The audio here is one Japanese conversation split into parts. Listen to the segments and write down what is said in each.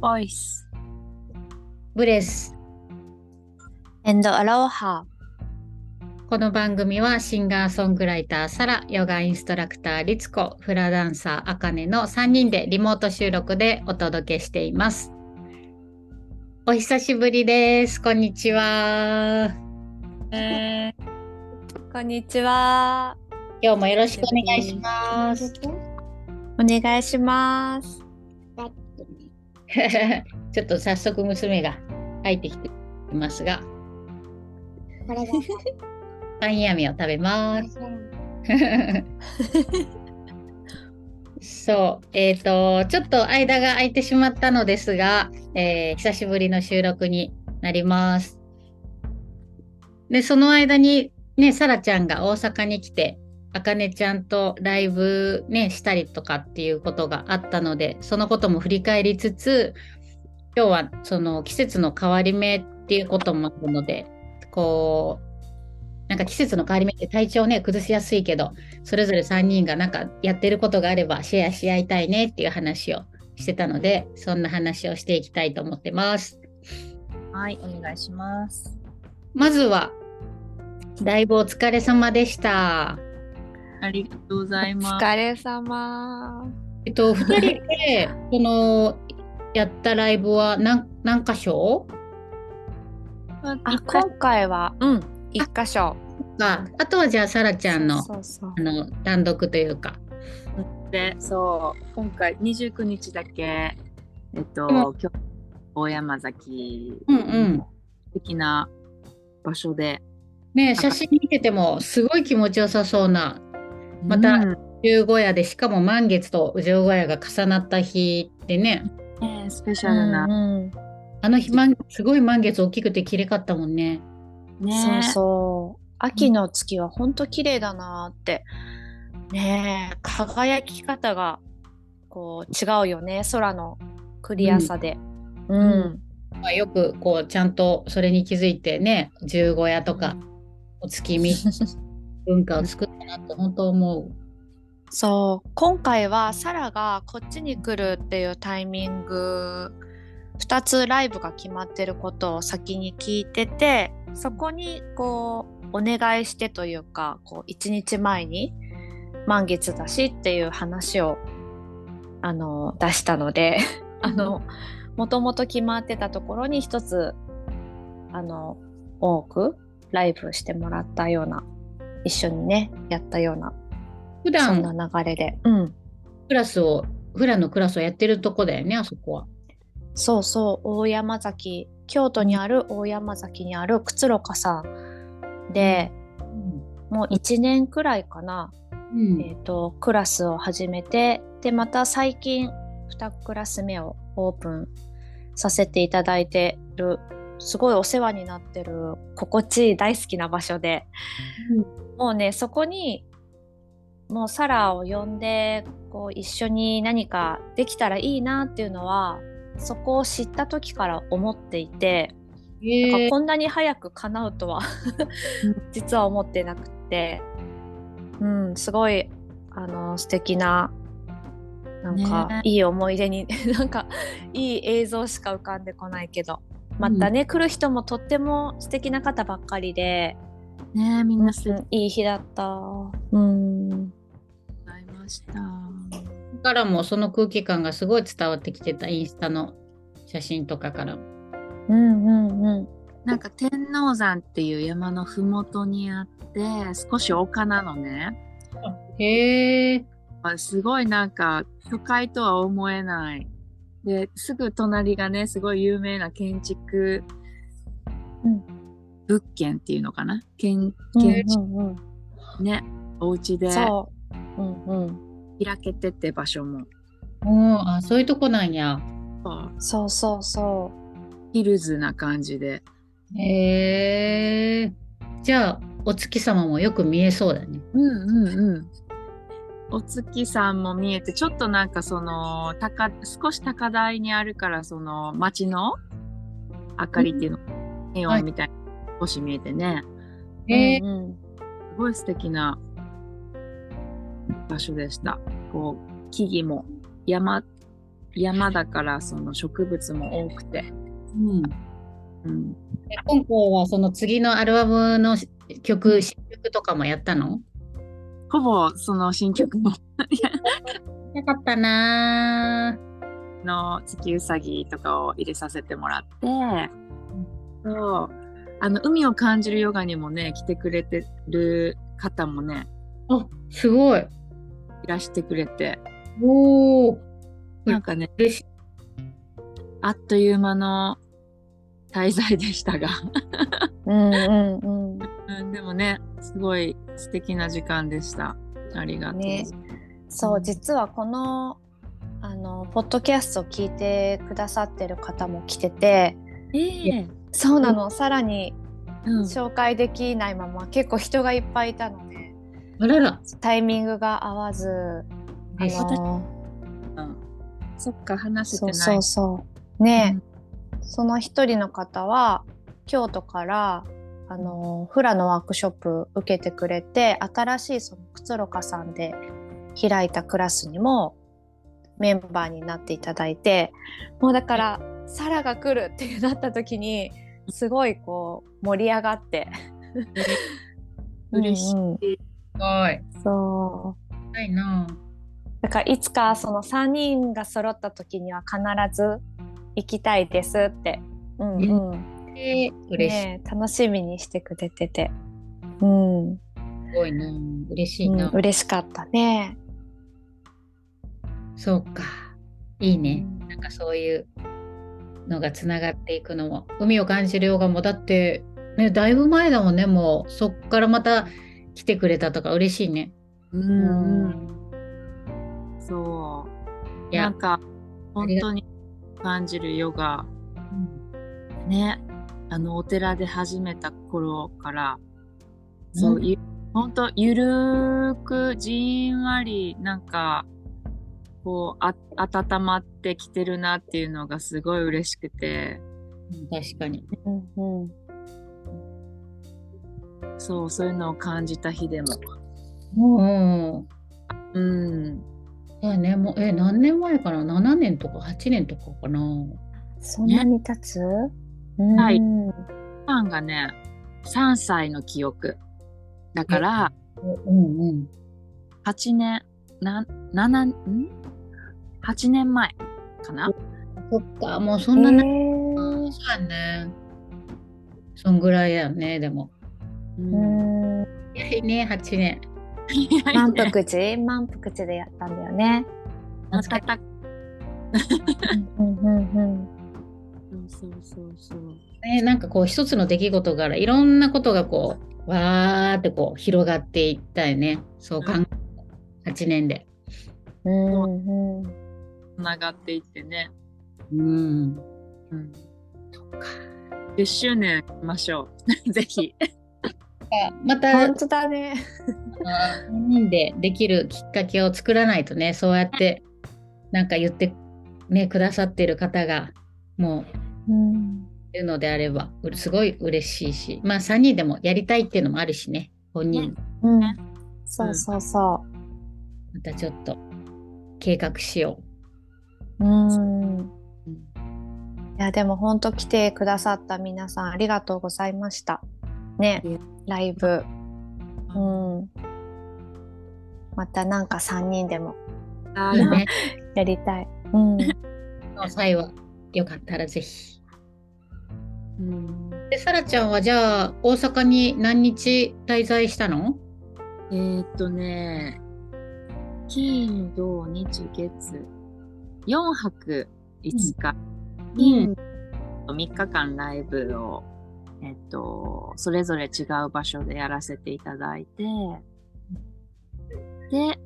ボイス。ブレス。and アロハ。この番組はシンガーソングライターサラ、ヨガインストラクターリツコ、フラダンサーアカネの3人でリモート収録でお届けしています。お久しぶりです。こんにちは。えこんにちは。今日もよろしくお願いします。お願いします。ちょっと早速娘が入ってきていますが、パンヤミを食べます。そう、えっ、と、ちょっと間が空いてしまったのですが、えー久しぶりの収録になります。で、その間に、ね、さらちゃんが大阪に来て、あかねちゃんとライブね、したりとかっていうことがあったので、そのことも振り返りつつ、今日はその季節の変わり目っていうこともあるので、こう、なんか季節の変わり目って体調ね、崩しやすいけど、それぞれ3人がなんかやってることがあればシェアし合いたいねっていう話をしてたので、そんな話をしていきたいと思ってます。はい、お願いします。まずは、だいぶお疲れ様でした。ありがとうございおます。疲れ様。えっと、2人で、この、やったライブは何何箇所あ、今回は、うん、一箇所。か、あとはじゃあ、さらちゃんの、そうそうあの、単独というか。で、そう、今回29日だけ、えっと、うん今日、大山崎、うんうん。素敵な場所で、ね写真見てても、すごい気持ちよさそうな、またうん十五夜で、しかも満月と十五夜が重なった日でね、ねスペシャルな、うんうんあの日、満すごい満月大きくて綺麗かったもんね。ねそうそう。秋の月は本当綺麗だなって。ねえ、輝き方がこう違うよね。空のクリアさで。うん。んまあ、よくこうちゃんとそれに気づいてね十五夜とかお月見 文化を作ったなと本当思う。そう今回はサラがこっちに来るっていうタイミング2つライブが決まってることを先に聞いててそこにこうお願いしてというかこう1日前に満月だしっていう話をあの出したので あのもともと決まってたところに一つあの多くライブしてもらったような一緒にねやったような普そん段な流れで。うん。クラスを普段のクラスをやってるとこだよねあそこは。そうそう、大山崎、京都にある大山崎にあるくつろかさんで、もう1年くらいかな、うんえっ、と、クラスを始めて、で、また最近2クラス目をオープンさせていただいてる、すごいお世話になってる、心地いい大好きな場所で、もうね、そこに、もうサラを呼んで、こう一緒に何かできたらいいなっていうのは、そこを知った時から思っていて、へえなんかこんなに早く叶うとは実は思ってなくて、うん、すごい、あの、素敵な、なんか、ね。いい思い出に、なんか、いい映像しか浮かんでこないけど、またね、来る人もとっても素敵な方ばっかりで、ねみんな素敵うんいい日だった。うん。ございました。からもその空気感がすごい伝わってきてたインスタの写真とかからも。うんうんうん。なんか天王山っていう山のふもとにあって、少し丘なのね。へえ。あすごいなんか都会とは思えない。で、すぐ隣がね、すごい有名な建築うん物件っていうのかな？建うん建築うんうんね、お家でそう。うんうん。開けてて場所も。うん、あ、そういうとこなんや。そうそうそヒルズな感じで。へえ。じゃあ、お月様もよく見えそうだね。うんうんうん。お月さんも見えて、ちょっとなんかその、高、少し高台にあるから、その街の明かりっていうの、ネオンみたいな、少し見えてね。え。うんうん。すごい素敵な場所でした。こう、木々も山山だからその植物も多くて、うん。うん、で今回はその次のアルバムの曲、新曲とかもやったの？ほぼその新曲も。よかったな。の月うさぎとかを入れさせてもらって、そうあの海を感じるヨガにもね来てくれてる方もねー。あ、すごい。いらしてくれておお。なんかね。あっという間の滞在でしたが、うんうんうん。うん、でもねすごい素敵な時間でしたありがとう、ねそう実はこのあのポッドキャストを聞いてくださってる方も来ててええそうなの、さらにうん。紹介できないまま結構人がいっぱいいたのであらら。タイミングが合わずあえのうん。そっか話せてそうないそう。そうね、その一人の方は京都からあのフラのワークショップ受けてくれて新しいそのくつろかさんで開いたクラスにもメンバーになっていただいてもうだからサラが来るってなった時にすごいこう盛り上がって。嬉しい。うんうん。すごい。そう。ないな。だからいつかその3人が揃った時には必ず行きたいですって、うんうん。えー、嬉しい。ねえ楽しみにしてくれてて、うん、うん、すごいな。嬉しいな、嬉しかったね。そうか。いいね。なんかそういうのがつながっていくのも。海を感じるヨガもだって、ね、だいぶ前だもんね、もうそっからまた来てくれたとか嬉しいね。ううんうん。そう。いや。なんか本当に感じるヨガ。ね。あのお寺で始めた頃からそう、うん。ゆ本当ゆるーくじんわりなんかこうあ温まってきてるなっていうのがすごい嬉しくて。うん確かに。うんうん。そうそういうのを感じた日でも。もう、うん。そうやね、もう、え、何年前かな ?7 年とか8年とかかな？そんなに経つ、はいうん。ファンがね3歳の記憶。だからうんうん。8年な7ん？8年前かな。そっか、もうそえんなな、ー。そうやね。そんぐらいやね、でも。うん。うん。早いね、8年。満腹地満腹地でやったんだよね。暖かくうんうんうんそうそうそう。ね、なんかこう一つの出来事からいろんなことがこうわーってこう広がっていったよね。そう考え8年で。うんうん。つながっていってね、うん。うん、そっか。10周年しましょう。ぜひ。また本当だね。3人でできるきっかけを作らないとねそうやってなんか言ってねくださってる方がもううんいるのであればうすごい嬉しいしまあ3人でもやりたいっていうのもあるしね本人。うん、そうそうそまたちょっと計画しよう。うん。うんいやでも本当来てくださった皆さんありがとうございました。ねライブ。うん。またなんか3人でも。やりたい。うん。際はよかったらぜひ。うんで、さらちゃんはじゃあ大阪に何日滞在したの？えー、っとね金土日月4泊5日、金3日間ライブをえっとそれぞれ違う場所でやらせていただいてで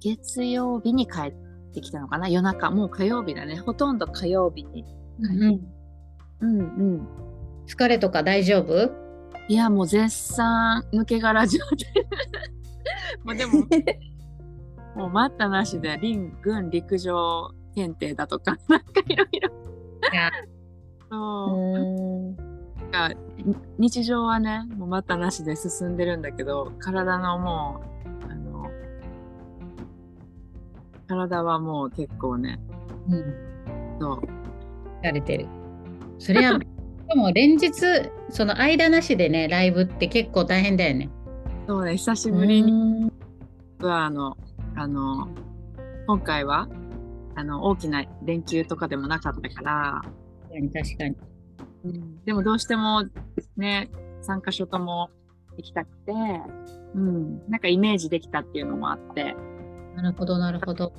月曜日に帰ってきたのかな？夜中。もう火曜日だね。ほとんど火曜日にうん、うんうん。疲れとか大丈夫？いやもう絶賛抜け殻状態。もうでも もう待ったなしで林軍陸上検定だとか なんかいろいろそううん。なんかに日常はねもう待ったなしで進んでるんだけど体のもうあの体はもう結構ね、うん。そう。やれてる。それは、でも連日、その間なしでね、ライブって結構大変だよね。そうね、久しぶりにうんは、あの、あの、今回は、あの、大きな連休とかでもなかったから、確かに確かに。でもどうしてもね、3カ所とも行きたくて、うん、なんかイメージできたっていうのもあって、なるほど、なるほど。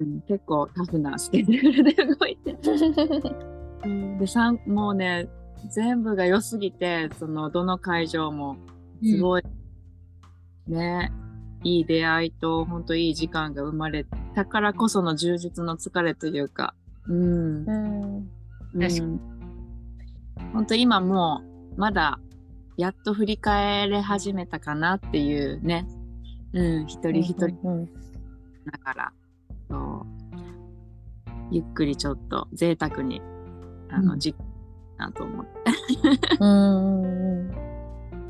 うん、結構タフなスケジュールで動いて。うん、で、もうね、全部が良すぎて、その、どの会場も、すごい、ね、いい出会いと、本当いい時間が生まれたからこその充実の疲れというか、うん。うん。確かうん本当今もうまだやっと振り返れ始めたかなっていうね、うん、一人一人うんだから、そう。ゆっくりちょっと贅沢にあの、うん。じなと思って。うんうん。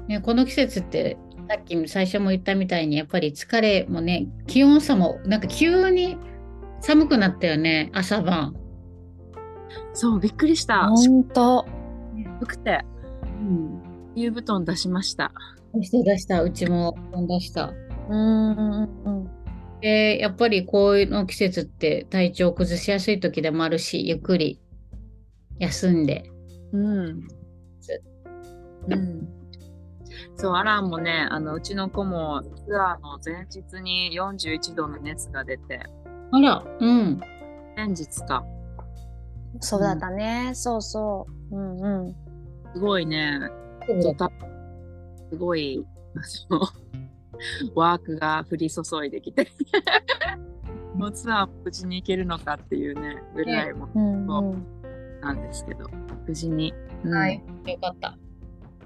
ね、この季節って、さっき最初も言ったみたいに、やっぱり疲れもね、気温差も、なんか急に寒くなったよね、朝晩。そう、びっくりした。本当。低くて、うん。冬布団出しました。出した出した、うちも出した。うんうんうんで、やっぱりこういうの季節って体調崩しやすい時でもあるし、ゆっくり休んで。うん。うん。そう、アランもね、あの、うちの子もツアーの前日に41度の熱が出て、あら、うん。前日か。そうだったね。そうそう。うんうん。すごいね、すごい、その、ワークが降り注いできて、もうツアー無事に行けるのかっていうね、ぐらいもうんそううんなんですけど、無事に、うんはい、よかった。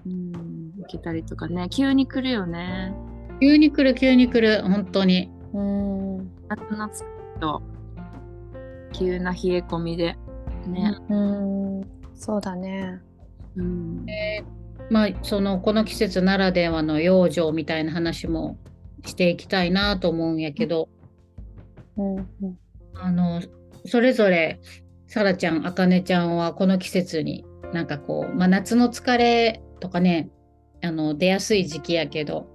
うん、行けたりとかね、急に来るよね。急に来る、急に来る、本当に。うん夏のと、急な冷え込みで、ね。うんそうだね。うん。まあ、その、この季節ならではの養生みたいな話もしていきたいなと思うんやけど、うんうんあの、それぞれ、さらちゃん、あかねちゃんはこの季節に、なんかこう、まあ、夏の疲れとかね、あの、出やすい時期やけど、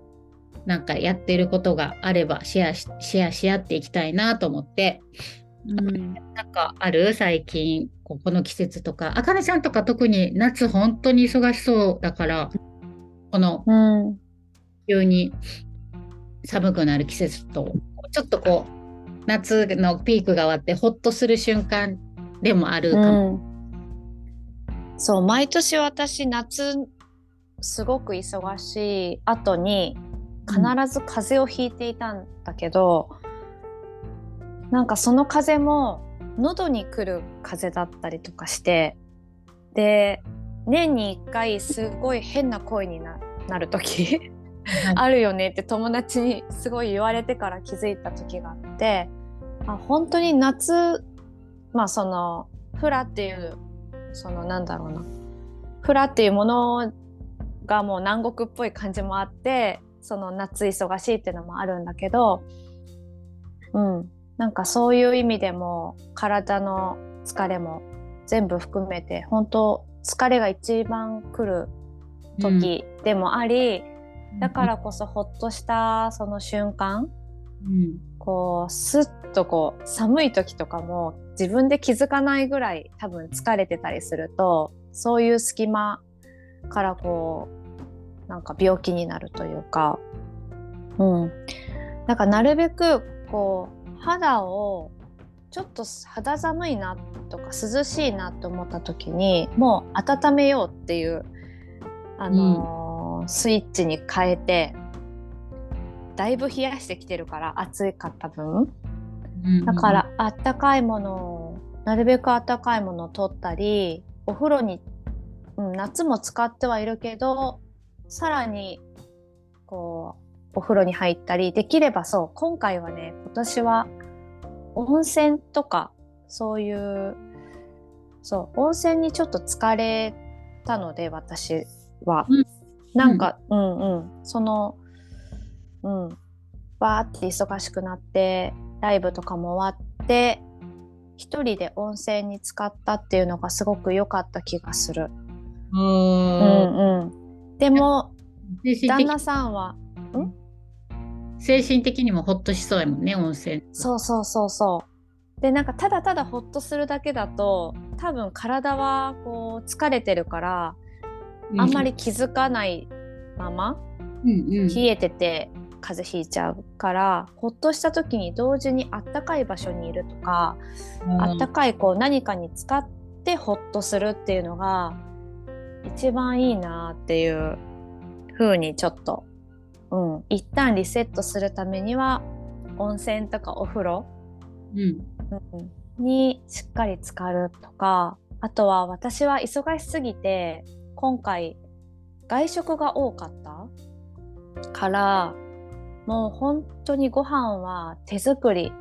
なんかやってることがあればシェアし、シェアし合っていきたいなと思って、うん、なんかある最近、ここの季節とか、あかねちゃんとか特に夏本当に忙しそうだから、このうん。急に寒くなる季節と、ちょっとこう、夏のピークが終わってほっとする瞬間でもあるかも。うん。そう毎年私夏すごく忙しい後に必ず風邪をひいていたんだけど、なんかその風邪も喉に来る風邪だったりとかしてで年に1回すごい変な声にななる時あるよねって友達にすごい言われてから気づいた時があってあ本当に夏まあそのフラっていうそのなんだろうな。フラっていうものがもう南国っぽい感じもあってその夏忙しいっていうのもあるんだけどうん。なんかそういう意味でも体の疲れも全部含めて本当疲れが一番来る時でもあり、だからこそほっとしたその瞬間うん、こうスッとこう寒い時とかも自分で気づかないぐらい多分疲れてたりするとそういう隙間からこうなんか病気になるというか。うん。だからなるべくこう肌をちょっと肌寒いなとか涼しいなと思った時にもう温めようっていう、あのースイッチに変えてだいぶ冷やしてきてるから暑かった分。うん。だからあったかいものをなるべくあったかいものを取ったりお風呂に、うん、夏も使ってはいるけどさらにこうお風呂に入ったりできればそう今回はね今年は温泉とかそういうそう温泉にちょっと疲れたので私は、うん。なんか、うん、うん。そのうん。わーって忙しくなってライブとかも終わって一人で温泉に浸かったっていうのがすごく良かった気がする。ううんうん、でも旦那さんは？精神的にもほっとしそうやもんね温泉。そうそうそうそう。でなんかただただほっとするだけだと多分体はこう疲れてるからあんまり気づかないままうんうん。冷えてて風邪ひいちゃうからほっとした時に同時にあったかい場所にいるとかあったかいこう何かに使ってほっとするっていうのが一番いいなっていう風にちょっと、うん、一旦リセットするためには温泉とかお風呂うんにしっかり浸かるとかあとは私は忙しすぎて今回外食が多かったからもう本当にご飯は手作り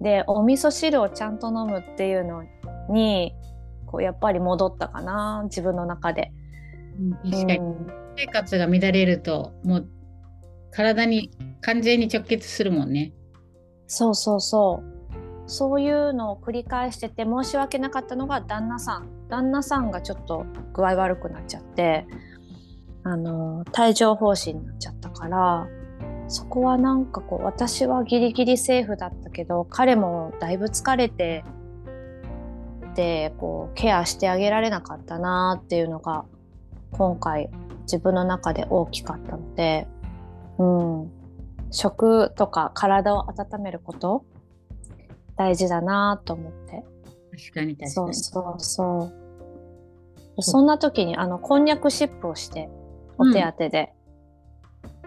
でお味噌汁をちゃんと飲むっていうのにこうやっぱり戻ったかな自分の中で。うん確かにうん生活が乱れるともう体に完全に直結するもんね。そうそうそうそういうのを繰り返してて申し訳なかったのが旦那さん旦那さんがちょっと具合悪くなっちゃってあの帯状疱疹になっちゃったからそこはなんかこう私はギリギリセーフだったけど彼もだいぶ疲れてでこうケアしてあげられなかったなっていうのが今回自分の中で大きかったので、うん、食とか体を温めること大事だなと思って。確かに確かに。そうそうそう。そんな時にあのこんにゃくシップをしてお手当で、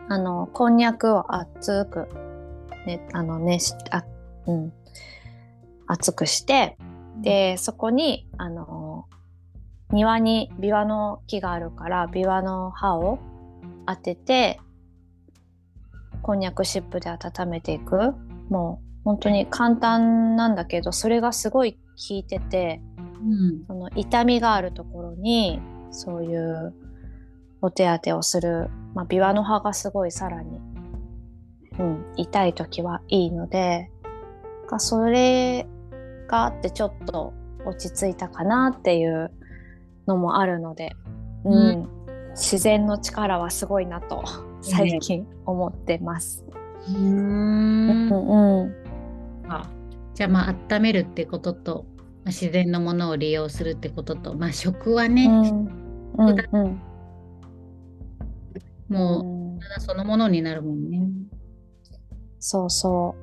あのこんにゃくを熱くねあのねしあうん。熱くしてでそこにあの庭にビワの木があるからビワの葉を当ててこんにゃくシップで温めていく。もう本当に簡単なんだけどそれがすごい効いててうん。その痛みがあるところにそういうお手当てをする、まあ、ビワの葉がすごいさらに、うん、痛い時はいいのでかそれがあってちょっと落ち着いたかなっていうのもあるので、うん。自然の力はすごいなと最近思ってます。うん。んうんあじゃあまあ温めるってことと、まあ、自然のものを利用するってことと、まあ、食はね、うん。うんうん。もうん。う体そのものになるもんね。そうそ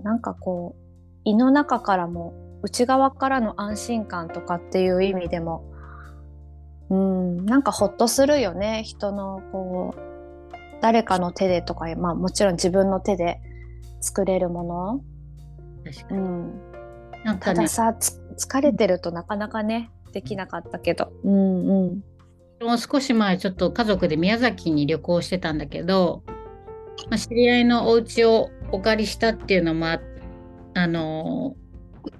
う。なんかこう胃の中からも内側からの安心感とかっていう意味でもうんなんかほっとするよね。人のこう誰かの手でとかまあもちろん自分の手で作れるもの、確かに。うん、なんかね。ただ、さつ疲れてるとなかなかねできなかったけど。うんうん。もう少し前ちょっと家族で宮崎に旅行してたんだけど、まあ、知り合いのお家をお借りしたっていうのもああの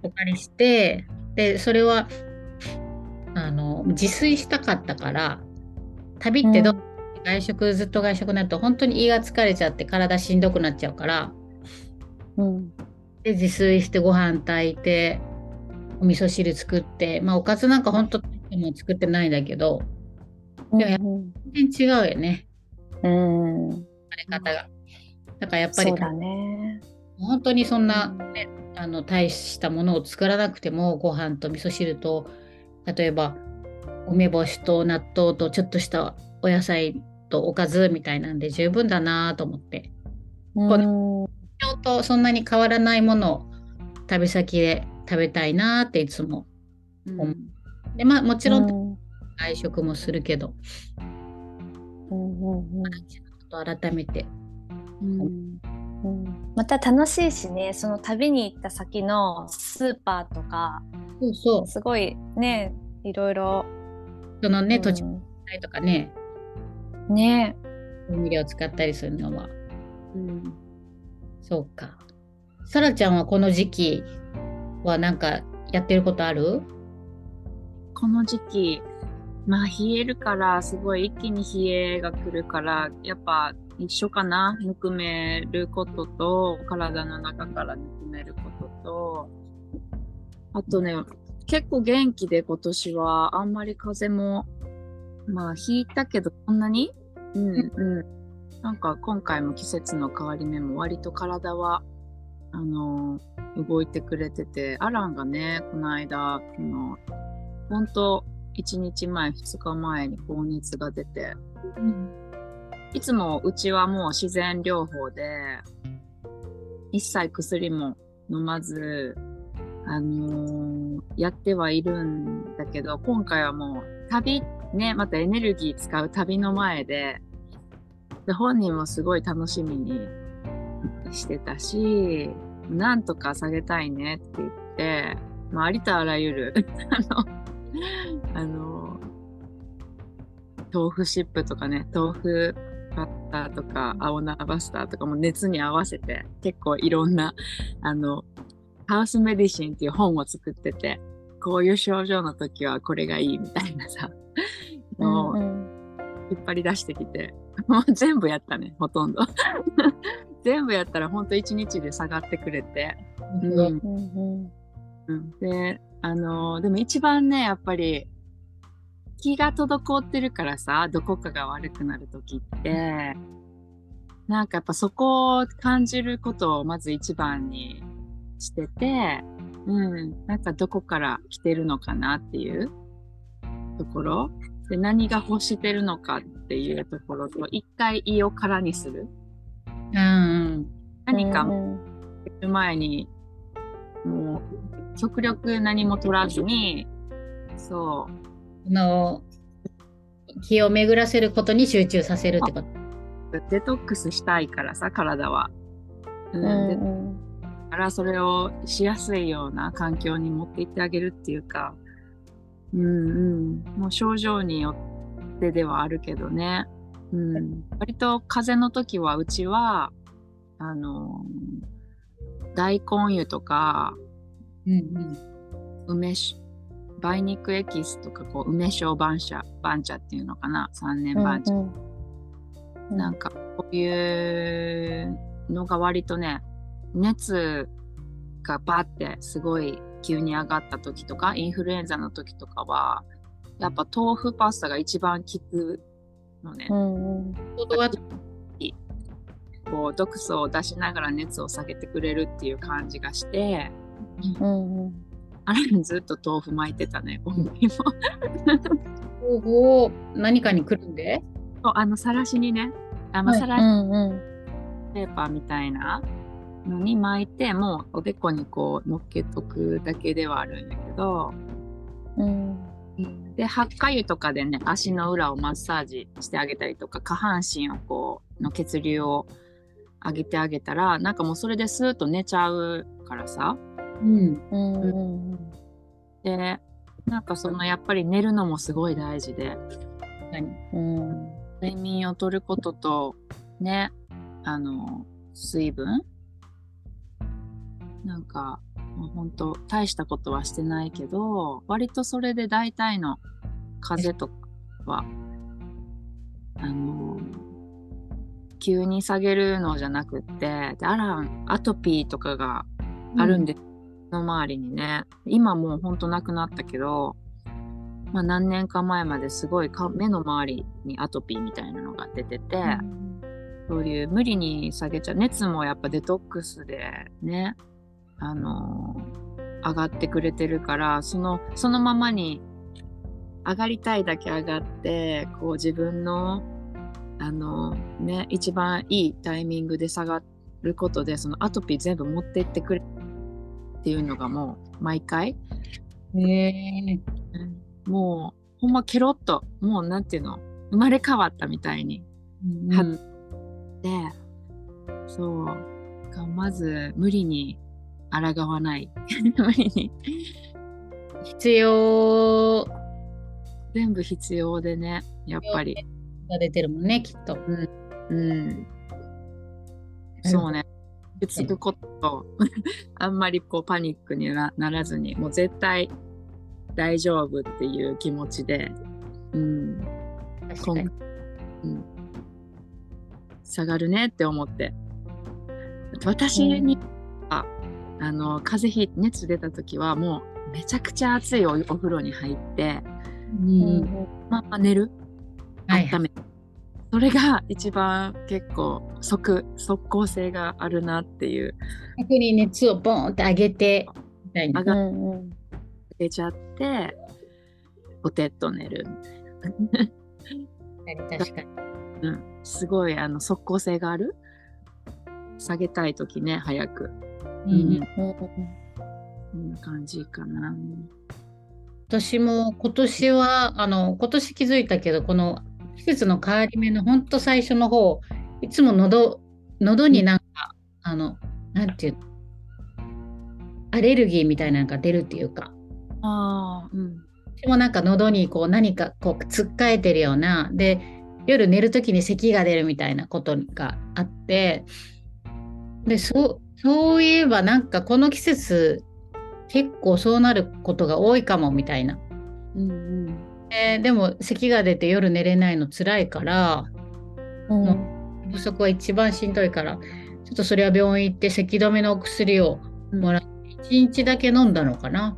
お借りしてでそれはあの自炊したかったから旅ってどう、外食ずっと外食になると本当に胃が疲れちゃって体しんどくなっちゃうからうん。で自炊してご飯炊いてお味噌汁作ってまあおかずなんか本当も作ってないんだけどうんいやうん全然違うよね。うん。食べ方が。だからやっぱりそうだね本当にそんな、ね、あの大したものを作らなくてもご飯と味噌汁と例えば梅干しと納豆とちょっとしたお野菜とおかずみたいなんで十分だなと思って。うんちょっとそんなに変わらないものを旅先で食べたいなっていつもうん。でまあもちろんうん。外食もするけど、うんうんうん。改めてうん。うんまた楽しいしねその旅に行った先のスーパーとかそうそう。すごいねいろいろそのね、うん。土地代とかね。ね。調味料を使ったりするのは。うん。そうか。さらちゃんはこの時期はなんかやってることある？この時期まあ冷えるからすごい一気に冷えが来るからやっぱ一緒かな？ぬくめることと、体の中からぬくめることと、あとね、結構元気で今年はあんまり風も、まあ引いたけどそんなに？うんうん。なんか今回も季節の変わり目も割と体は、あの動いてくれてて、アランがね、この間、その、ほんと1日前、2日前に高熱が出て、いつもうちはもう自然療法で、一切薬も飲まず、あのーやってはいるんだけど、今回はもう旅、ね、またエネルギー使う旅の前で、で本人もすごい楽しみにしてたし、なんとか下げたいねって言って、まあ、ありとあらゆる、あの、あの、豆腐シップとかね、豆腐バッターとか青菜バスターとかも熱に合わせて結構いろんなあのハウスメディシンっていう本を作っててこういう症状の時はこれがいいみたいなさのを引っ張り出してきてもう全部やったねほとんど。全部やったらほんと1日で下がってくれて、うん。うん、であのでも一番ねやっぱり気が滞ってるからさどこかが悪くなる時って。なんかやっぱそこを感じることをまず一番にしてて、うん、なんかどこから来てるのかなっていう。ところ。で何が欲してるのかっていうところと一回胃を空にする。うん何か前にもう極力何も取らずにそう。あの気を巡らせることに集中させるってこと。デトックスしたいからさ体は。うんでだからそれをしやすいような環境に持っていってあげるっていうか、うんうん、もう症状によってではあるけどね、うん、割と風邪の時はうちはあの大根湯とかうん。梅酒梅肉エキスとかこう梅酒番茶番茶っていうのかな？3年番茶、なんかこういうのが割とね熱がバーってすごい急に上がった時とかインフルエンザの時とかはやっぱ豆腐パスタが一番効くのね、うん。ことはこう毒素を出しながら熱を下げてくれるっていう感じがしてあ れずっと豆腐巻いてたね今回も。方法何かにくるんで？そうあのさらしにねあまあさらしペーパーみたいなのに巻いてもうおでこにこう乗っけとくだけではあるんだけど。でハッカ油とかでね足の裏をマッサージしてあげたりとか下半身をこうの血流を上げてあげたらなんかもうそれでスーッと寝ちゃうからさ。うん。でなんかそのやっぱり寝るのもすごい大事で。睡眠をとることとねあの水分。なんかもう本当大したことはしてないけど割とそれで大体の風邪とかはあの急に下げるのじゃなくってであらアトピーとかがあるんです、の周りにね今もうほんとなくなったけど、まあ、何年か前まですごいか目の周りにアトピーみたいなのが出てて、そういう無理に下げちゃう。熱もやっぱデトックスでねあの上がってくれてるからそのそのままに上がりたいだけ上がってこう自分のあのね一番いいタイミングで下がることでそのアトピー全部持ってってくれっていうのがもう毎回。へえ。もうほんまケロッともうなんていうの生まれ変わったみたいにはでそう。がまず無理に抗わない。無理に。必要。全部必要でねやっぱり。が出てるもんね、きっと。うん。そうねつくことと あんまりこうパニックになならずにもう絶対大丈夫っていう気持ちでうん。確かに。うん、下がるねって思って。私に、ああの風邪ひい熱出た時はもうめちゃくちゃ熱いおお風呂に入って、うん。まあ、寝る。はい温めそれが一番結構即即効性があるなっていう。逆に熱をボーンって上げてみたいな。上。がうんうん。出ちゃってポテッと寝る。確かに。うん、すごいあの即効性がある。下げたい時ね早く、ううん。ん、うん。こんな感じかな。私も今年はあの今年気づいたけどこの季節の変わり目のほんと最初の方いつも喉喉になんか、あのなんていうの？アレルギーみたいなのが出るっていうかああ、うん。私もなんか喉にこう何かこうつっかえてるようなで夜寝る時に咳が出るみたいなことがあってでそうそういえばなんかこの季節結構そうなることが多いかもみたいな。うんうん。えーでも咳が出て夜寝れないの辛いからうん。不足は一番しんどいからちょっとそれは病院行って咳止めのお薬をもらって1日だけ飲んだのかな。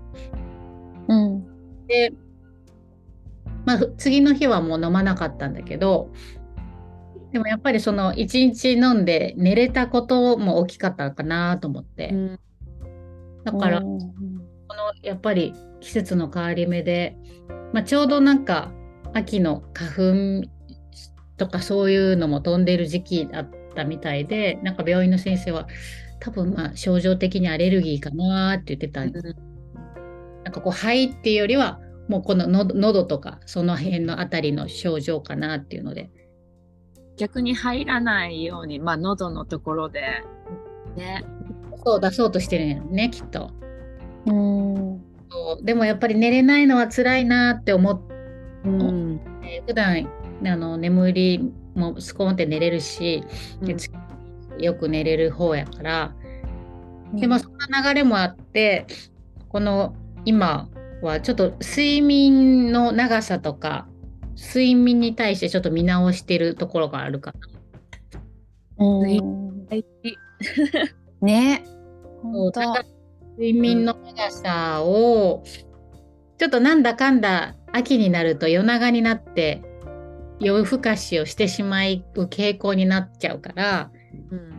うん。で、まあ、ふ次の日はもう飲まなかったんだけどでもやっぱりその1日飲んで寝れたことも大きかったかなと思って、うん。だからうん。このやっぱり季節の変わり目で、まあ、ちょうどなんか秋の花粉とかそういうのも飛んでいる時期だったみたいでなんか病院の先生は多分まあ症状的にアレルギーかなって言ってたんでなんかこう肺っていうよりはもうこのの喉とかその辺のあたりの症状かなっていうので逆に入らないように、まあ、喉のところで、ね。そう出そうとしてるんやろねきっと。うんそう。でもやっぱり寝れないのは辛いなって思ってうん。普段あの眠りもスコーンって寝れるし、でつよく寝れる方やから、でもそんな流れもあってこの今はちょっと睡眠の長さとか睡眠に対してちょっと見直してるところがあるかな。うん。ね。本当睡眠の長さをちょっとなんだかんだ秋になると夜長になって夜更かしをしてしまう傾向になっちゃうからうん。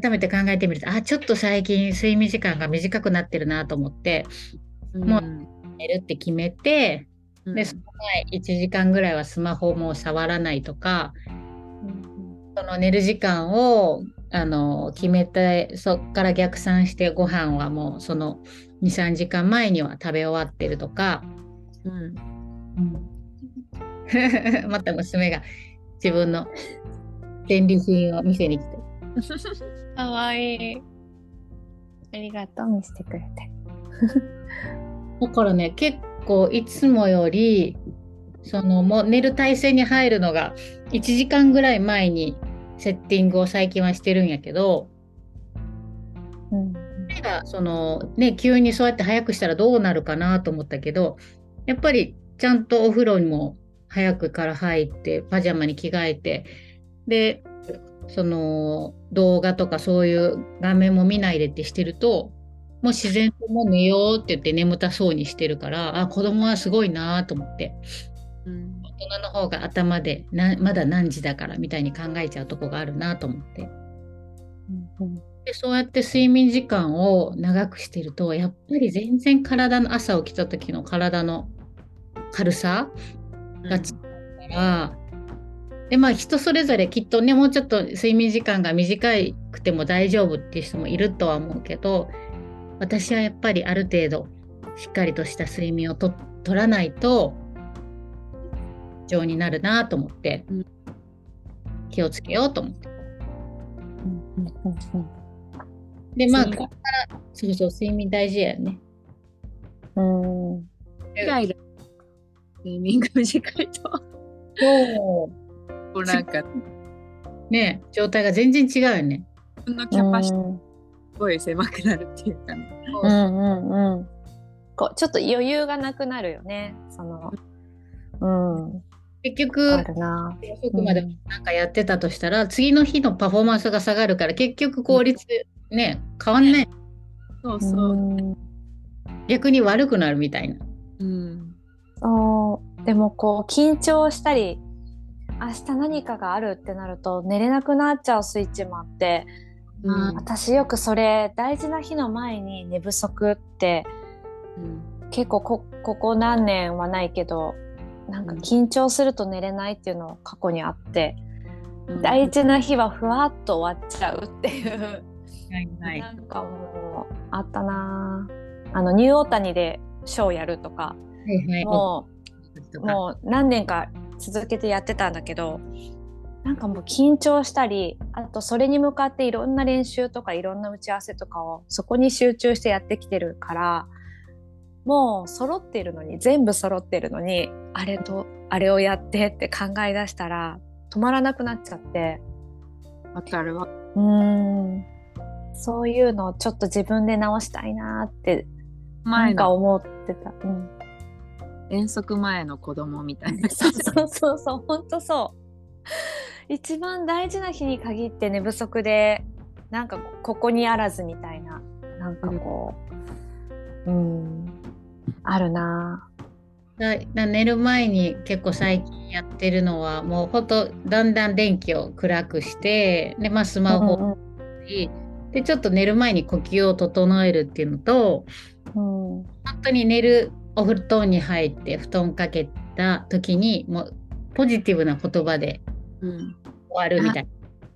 改めて考えてみるとあちょっと最近睡眠時間が短くなってるなと思ってもう寝るって決めてうん、でその前1時間ぐらいはスマホも触らないとかその寝る時間をあの決めてそっから逆算してご飯はもうその23時間前には食べ終わってるとか、うん。また娘が自分の便利品を見せに来て。かわいい。ありがとう見せてくれて。だからね結構いつもよりそのもう寝る体勢に入るのが1時間ぐらい前にセッティングを最近はしてるんやけどうん。なんかそのね急にそうやって早くしたらどうなるかなと思ったけどやっぱりちゃんとお風呂にも早くから入ってパジャマに着替えてでその動画とかそういう画面も見ないでってしてるともう自然ともう寝ようって言って眠たそうにしてるからあ子供はすごいなと思って。うん大人の方が頭でなまだ何時だからみたいに考えちゃうとこがあるなと思って。うんでそうやって睡眠時間を長くしてるとやっぱり全然体の朝起きた時の体の軽さが違うから、でまあ人それぞれきっとねもうちょっと睡眠時間が短くても大丈夫っていう人もいるとは思うけど私はやっぱりある程度しっかりとした睡眠をと取らないと異常になるなと思って、うん。気をつけようと思って。でまあここからそうそう睡眠大事やよね。うん。うん。以外で睡眠が短いと。そう。こうなんか。ね状態が全然違うよね。自分のキャパシティすごい狭くなるっていうかね。うんうんうん。こうちょっと余裕がなくなるよね。その。うん結あ局。遅くまでなんかやってたとしたら、次の日のパフォーマンスが下がるから、結局効率ね、変わんない。そうそう。うん逆に悪くなるみたいな。うん。そうでもこう緊張したり明日何かがあるってなると寝れなくなっちゃうスイッチもあって、うん私よくそれ大事な日の前に寝不足ってうん結構こここ何年はないけどなんか緊張すると寝れないっていうの過去にあって、大事な日はふわっと終わっちゃうっていう、なんかもうあったな。ぁあのニューオータニでショーやるとかはいはい。もうもう何年か続けてやってたんだけどなんかもう緊張したりあとそれに向かっていろんな練習とかいろんな打ち合わせとかをそこに集中してやってきてるからもう揃ってるのに全部揃ってるのにあれとあれをやってって考え出したら止まらなくなっちゃって。わかる。わ。うーん。そういうのをちょっと自分で直したいなってなんか思ってた。うん。遠足前の子供みたいな。そうそうそうそう。本当そう。一番大事な日に限って寝不足でなんかここにあらずみたいな。なんかこう。うんあるな。寝る前に結構最近やってるのはもうほんとだんだん電気を暗くしてで、まあ、スマホうんに、でちょっと寝る前に呼吸を整えるっていうのとうんうん本当に寝るお布団に入って布団かけた時にもうポジティブな言葉でうん。終わるみたい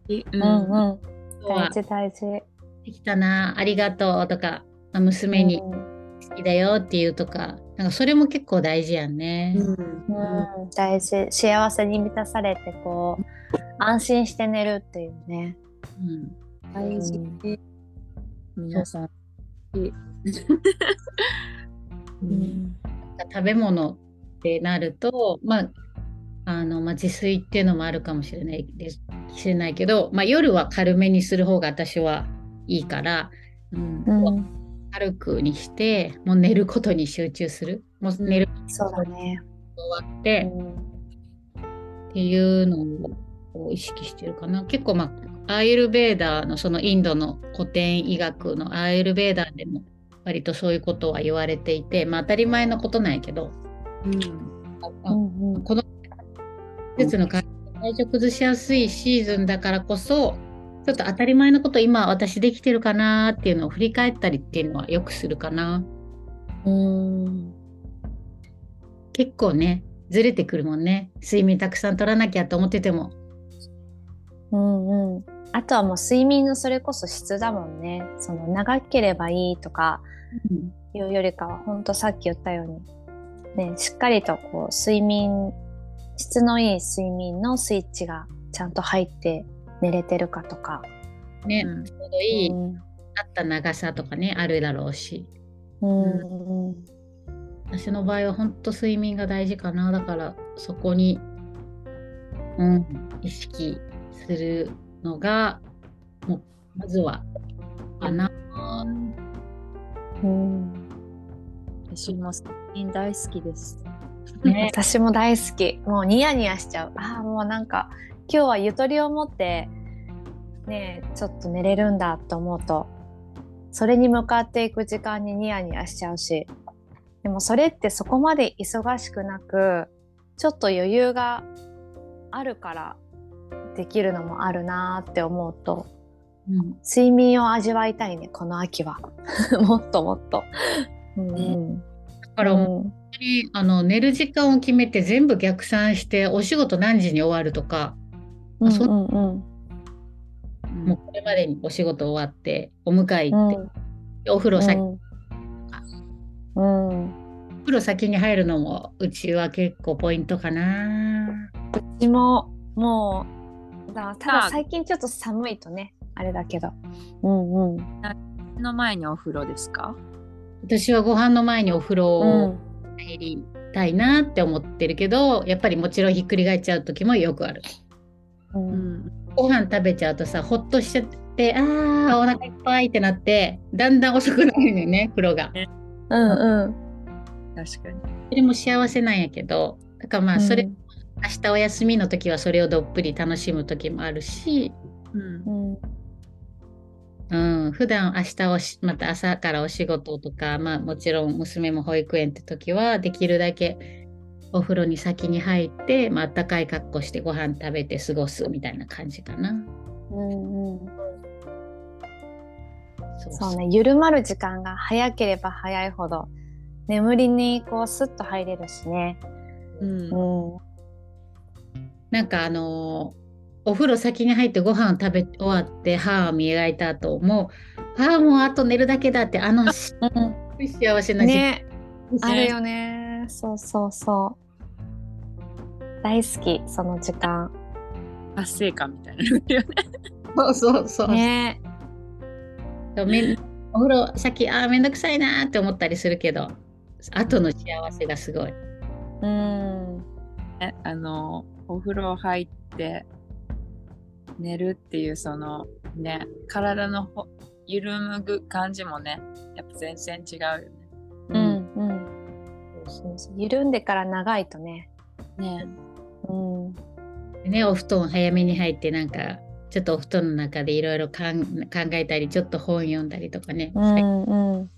ううんうん。な。大事大事できたなありがとうとかまあ娘にうん好きだよっていうとかなんかそれも結構大事やんね。うんうん大事。幸せに満たされてこう安心して寝るっていうね。うん。大事。で皆さん。う。ん。食べ物ってなると、まあ、あの、まあ、自炊っていうのもあるかもしれないですしれないけど、まあ、夜は軽めにする方が私はいいからうん。うん軽くにしてもう寝ることに集中する。もう寝るそうだね。終わってうんっていうのを意識してるかな。結構まあアーユルベーダーのそのインドの古典医学のアーユルベーダーでも割とそういうことは言われていて、まあ、当たり前のことなんやけど、うん。あうんうん。この季節の体調崩しやすいシーズンだからこそちょっと当たり前のこと今私できてるかなっていうのを振り返ったりっていうのはよくするかな。うん。結構ねずれてくるもんね。睡眠たくさん取らなきゃと思ってても。うんうん、あとはもう睡眠のそれこそ質だもんね。その長ければいいとかいうよりかはほんとさっき言ったように、ね、しっかりとこう睡眠質のいい睡眠のスイッチがちゃんと入って寝れてるかとか、ね、うん。ちょうどいい、うんあった長さとかねあるだろうし。うん。うん。私の場合は本当睡眠が大事かな。だからそこに、うん、意識するのがもうまずはかな。うん。私も最近大好きです。ね、私も大好き。もうニヤニヤしちゃう。ああもうなんか今日はゆとりを持ってねえちょっと寝れるんだと思うとそれに向かっていく時間にニヤニヤしちゃうしでもそれってそこまで忙しくなくちょっと余裕があるからできるのもあるなーって思うとうん。睡眠を味わいたいねこの秋は。もっともっと。うんうん。だから本当にあの寝る時間を決めて全部逆算してお仕事何時に終わるとか、うんそうんうん。もうこれまでにお仕事終わってお迎えう行って、ん。お風呂先、うん。うん、お風呂先に入るのもうちは結構ポイントかな。うちももうだただあ。最近ちょっと寒いとねあれだけど。うんうん。の前にお風呂ですか？私はご飯の前にお風呂うをん。入りたいなって思ってるけど、やっぱりもちろんひっくり返っちゃう時もよくある。ううん。ん。ご飯食べちゃうとさほっとしちゃってあーお腹いっぱいってなってだんだん遅くなるのよね 風呂が。うんうん。確かに。それも幸せなんやけどだからまあそれ考明日お休みの時はそれをどっぷり楽しむ時もあるし、うん。うん。うん、普段明日おしまた朝からお仕事とか、まあ、もちろん娘も保育園って時はできるだけお風呂に先に入って、まあったかい格好してご飯食べて過ごすみたいな感じかな。うんうんそうね緩まる時間が早ければ早いほど眠りにこうスッと入れるしね。うんうんなんかあのーお風呂先に入ってご飯食べ終わって歯を磨いた後もうああもうあと寝るだけだってあのし幸せな時間ねあるよね。そうそうそう。大好きその時間。達成感みたいなね。そうそうそう。ね。そうめんお風呂先あーめんどくさいなーって思ったりするけど後の幸せがすごい。うん。ねあのお風呂入って寝るっていうそのね体のほ緩むぐ感じもねやっぱ全然違うよね。うんうん。そうそう緩んでから長いとね。ねうん。ねお布団早めに入ってなんかちょっとお布団の中でいろいろ考えたりちょっと本読んだりとかね。うんうん。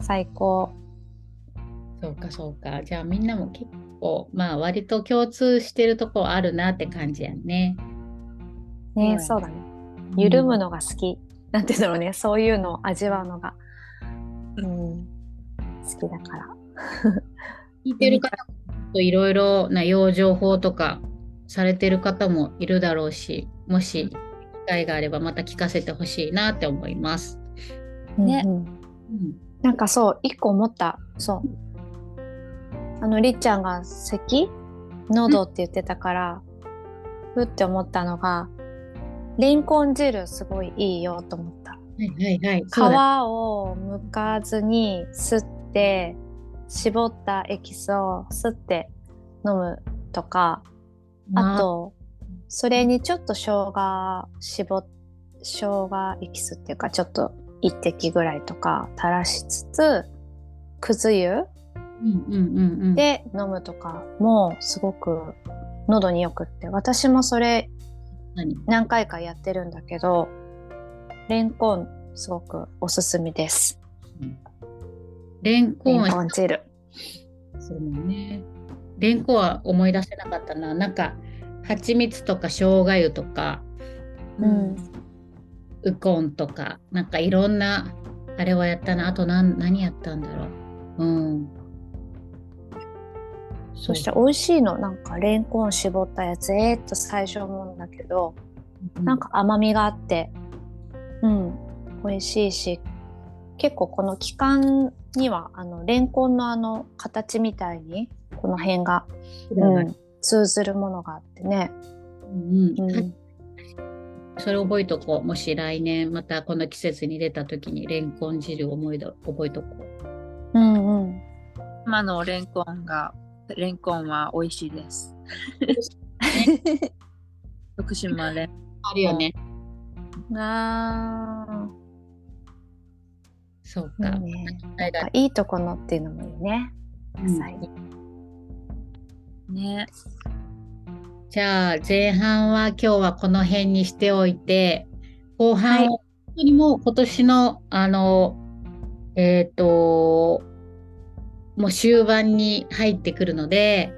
最高。そうかそうか。じゃあみんなも結構まあ割と共通してるところあるなって感じやんね。ね、そそうだね。緩むのが好き。なんていうんだろうね。そういうのを味わうのが。うん。好きだから。聞いてる方もいろいろな養生法とかされてる方もいるだろうし、もし機会があればまた聞かせてほしいなって思います。ねうんうんなんかそう、一個思った。そう。あの、りっちゃんが咳？喉って言ってたから、ふって思ったのが、レンコン汁すごいいいよと思った。はいはいはい。皮を剥かずに吸って、絞ったエキスを吸って飲むとか、あと、それにちょっと生姜絞っ、生姜エキスっていうか、ちょっと一滴ぐらいとか垂らしつつ、くず湯。で飲むとかもすごく喉によくって、私もそれ何？何回かやってるんだけど、レンコンすごくおすすめです。レンコレンンはコン汁。そうだね。レンコンは思い出せなかったな。なんか蜂蜜とか生姜湯とかうん。ウコンとかなんかいろんなあれはやったな。あと何何やったんだろう。うん。そして美味しいの。なんかレンコン絞ったやつ、えーっと最初思うんだけど、なんか甘みがあって、うん、美味しいし、結構この期間には、あの、レンコンのあの、形みたいに、この辺が、うんうん、通ずるものがあってね。うんうんうん、それ覚えとこう。もし来年またこの季節に出た時にレンコン汁を思いど覚えとこう。うん、うん。今のレンコンがレンコンは美味しいです。福 島レンあるよね。あそうー、か。いいね。いいとこのっていうのもいいね。野菜。ね。じゃあ前半は今日はこの辺にしておいて後半は本当にもう今年のあのえっ、ともう終盤に入ってくるので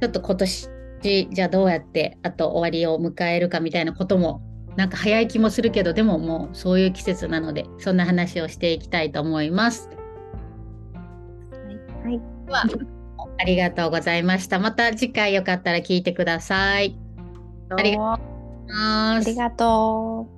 ちょっと今年じゃあどうやってあと終わりを迎えるかみたいなこともなんか早い気もするけどでももうそういう季節なのでそんな話をしていきたいと思います。はい。ではありがとうございました。また次回よかったら聞いてください。ありがとうございますありがとう。